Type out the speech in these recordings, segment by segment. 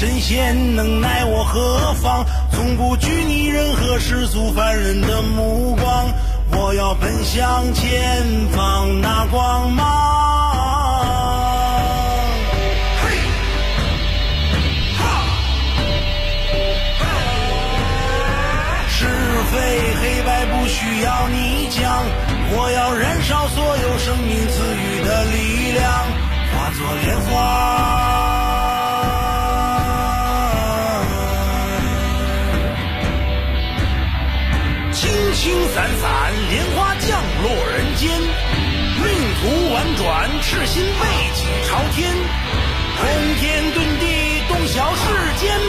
神仙能奈我何妨？从不拘泥任何世俗凡人的目光，我要奔向前方那光芒。嘿，哈，是非黑白不需要你讲，我要燃烧所有生命赐予的力量，化作莲转，赤心背脊朝天，通天遁地，洞晓世间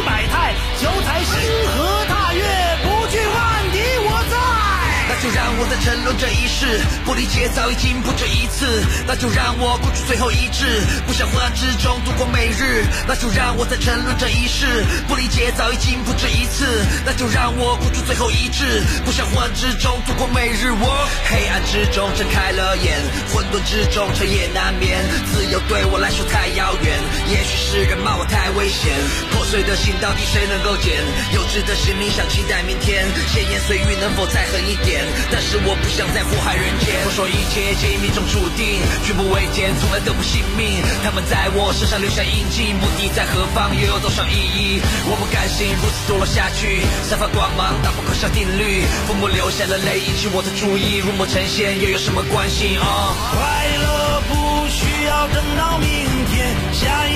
沉沦这一世，不理解早已经不止一次。那就让我孤注最后一掷，不想昏暗之中度过每日。那就让我在沉沦这一世，不理解早已经不止一次。那就让我孤注最后一掷，不想昏暗之中度过每日。我黑暗之中睁开了眼，混沌之中彻夜难眠。自由对我来说险。破碎的心到底谁能够捡？幼稚的心灵想期待明天，闲言碎语能否再狠一点？但是我不想再祸害人间。我说一切皆命中注定，举步维艰，从来都不信命。他们在我身上留下印记，目的在何方，又有多少意义？我不甘心如此堕落下去，散发光芒，打破可笑定律。父母流下了泪，引起我的注意，入魔成仙又有什么关系？啊，快乐不需要等到明天，下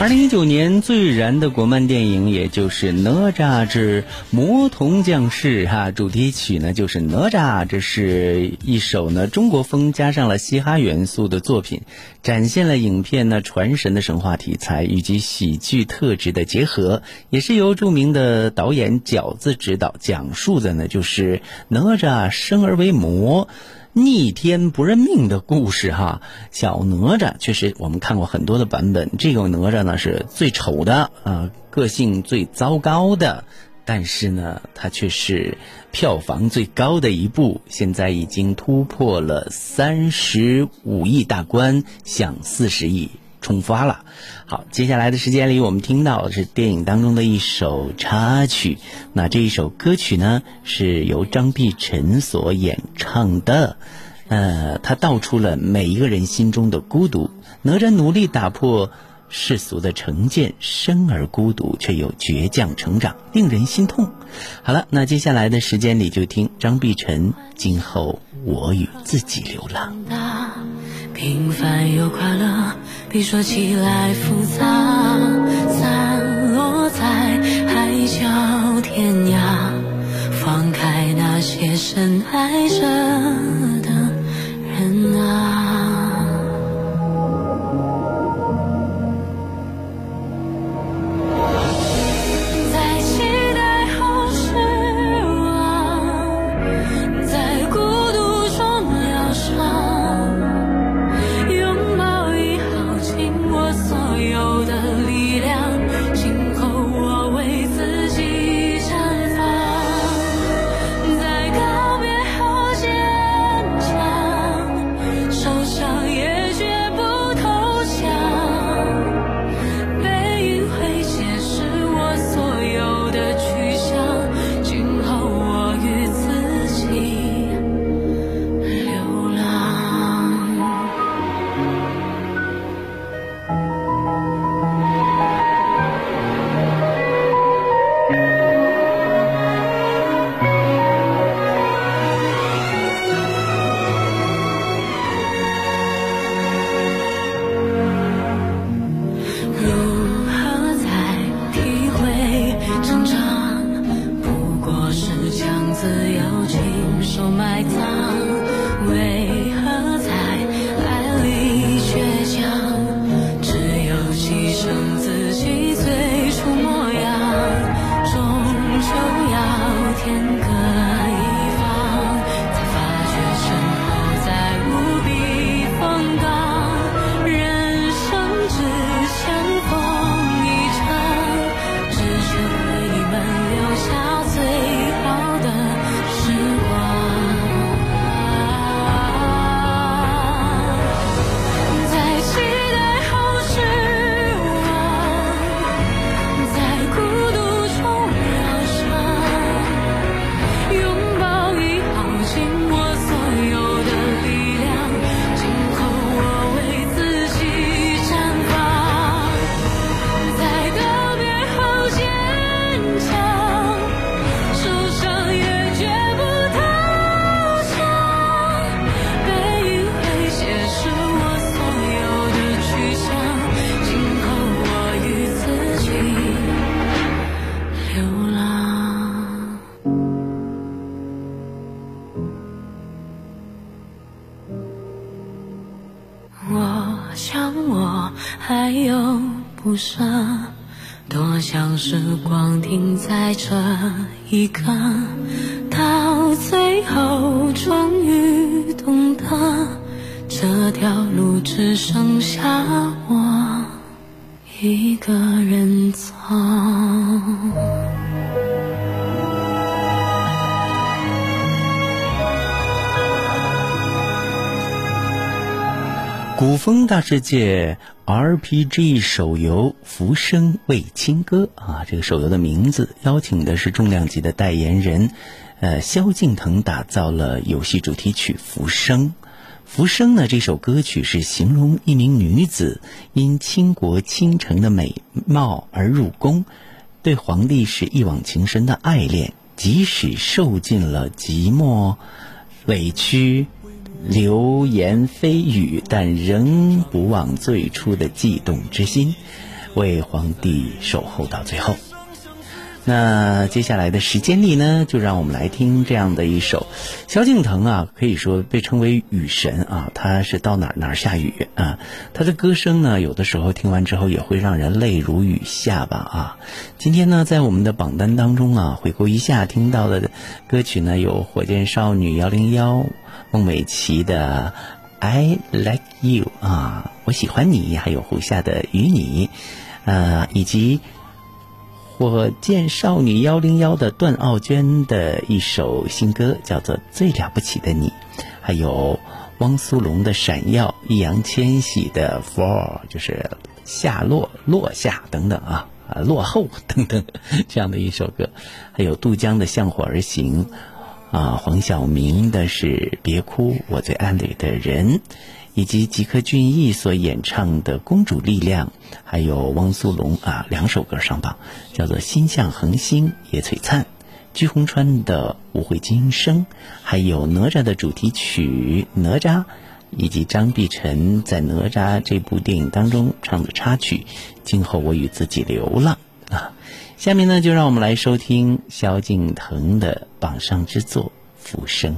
二零一九年最燃的国漫电影，也就是《哪吒之魔童降世》哈，主题曲呢就是《哪吒》，这是一首呢中国风加上了嘻哈元素的作品，展现了影片呢传神的神话题材以及喜剧特质的结合，也是由著名的导演饺子执导，讲述的呢就是哪吒生而为魔。逆天不认命的故事哈，小哪吒确实我们看过很多的版本，这个哪吒呢是最丑的啊，个性最糟糕的，但是呢，它却是票房最高的一部，现在已经突破了三十五亿大关，享四十亿。冲发了，好，接下来的时间里，我们听到的是电影当中的一首插曲。那这一首歌曲呢，是由张碧晨所演唱的。呃，他道出了每一个人心中的孤独。哪吒努力打破世俗的成见，生而孤独，却又倔强成长，令人心痛。好了，那接下来的时间里，就听张碧晨《今后我与自己流浪》。平凡又快乐，比说起来复杂。散落在海角天涯，放开那些深爱着舍，多想时光停在这一刻，到最后终于懂得，这条路只剩下我一个人走。古风大世界 RPG 手游《浮生为清歌》啊，这个手游的名字邀请的是重量级的代言人，呃，萧敬腾打造了游戏主题曲《浮生》。《浮生》呢，这首歌曲是形容一名女子因倾国倾城的美貌而入宫，对皇帝是一往情深的爱恋，即使受尽了寂寞、委屈。流言蜚语，但仍不忘最初的悸动之心，为皇帝守候到最后。那接下来的时间里呢，就让我们来听这样的一首萧敬腾啊，可以说被称为雨神啊，他是到哪儿哪儿下雨啊，他的歌声呢，有的时候听完之后也会让人泪如雨下吧啊。今天呢，在我们的榜单当中啊，回顾一下听到的歌曲呢，有火箭少女幺零幺。孟美岐的《I Like You》啊，我喜欢你，还有胡夏的《与你》，呃，以及火箭少女幺零幺的段奥娟的一首新歌，叫做《最了不起的你》，还有汪苏泷的《闪耀》，易烊千玺的《Fall》，就是下落、落下等等啊，啊，落后 等等这样的一首歌，还有杜江的《向火而行》。啊，黄晓明的是《别哭，我最爱里的人》，以及吉克隽逸所演唱的《公主力量》，还有汪苏泷啊两首歌上榜，叫做《心向恒星》、《也璀璨》，鞠红川的《无悔今生》，还有哪吒的主题曲《哪吒》，以及张碧晨在《哪吒》这部电影当中唱的插曲《今后我与自己流浪》啊。下面呢，就让我们来收听萧敬腾的榜上之作《浮生》。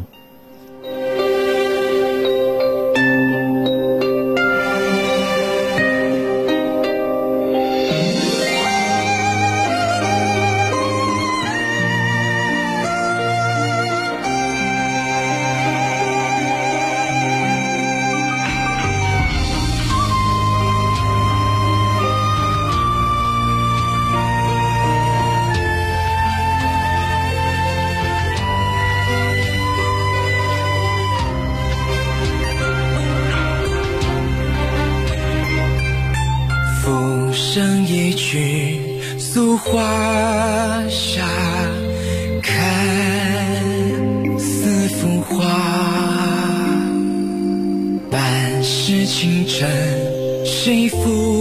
谁负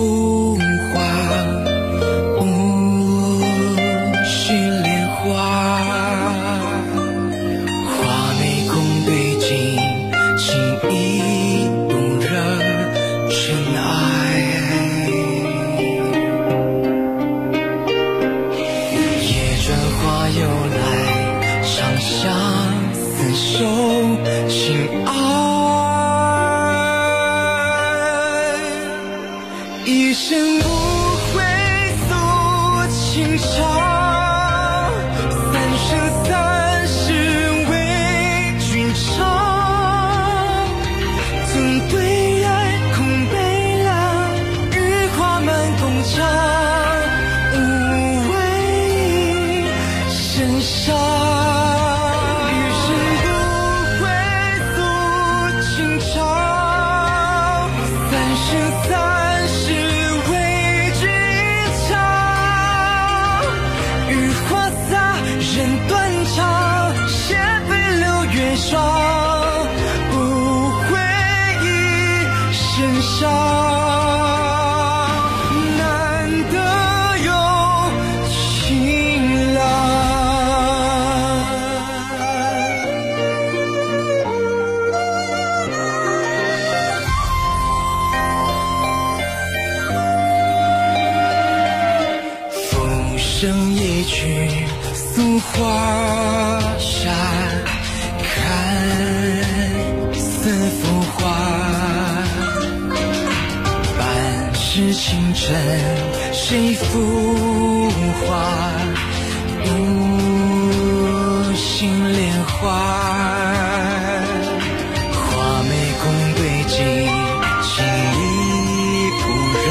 流月霜，不悔一身伤。世情深，谁浮华？无心莲花。画眉共对镜，情意不忍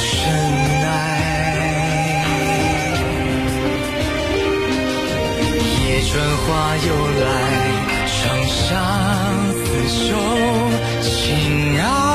尘埃。夜转花又来，长相厮守，情爱。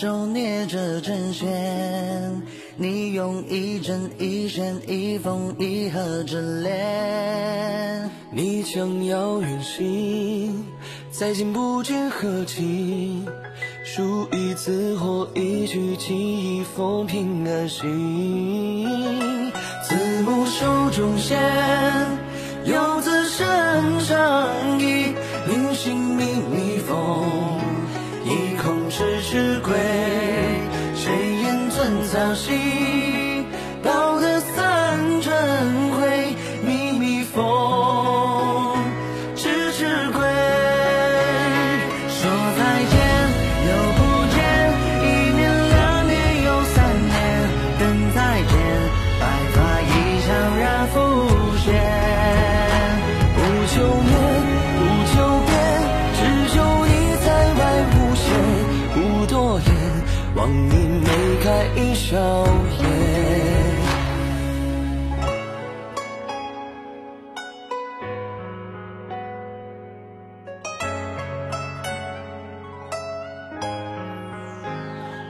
手捏着针线，你用一针一线一缝一合之恋。你将要远行，再见不见何期？数一字或一句，寄一封平安信。字母手中线，寸草心，道得三春晖，密密风，迟迟归。说再见又不见，一年两年又三年，等再见，白发已悄然浮现。不求面，不求变，只求你在外无限。不多言，望你开一笑颜。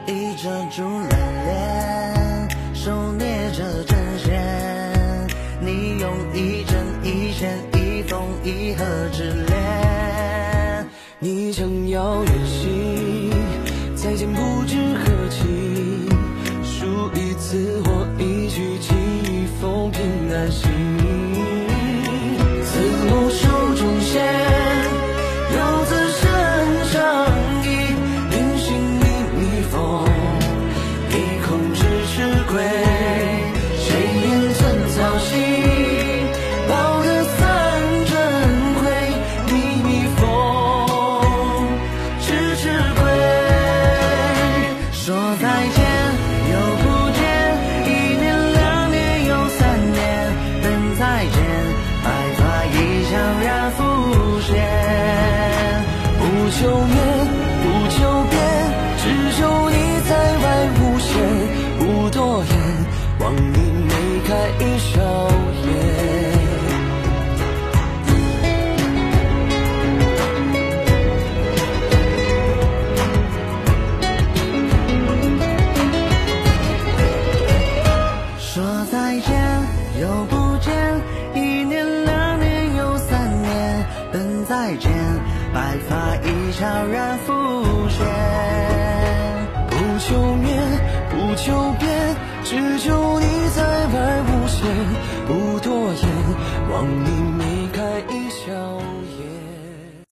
一遮住了脸，手捏着针线，你用一针一线一缝一合之恋。你将遥远行，再见不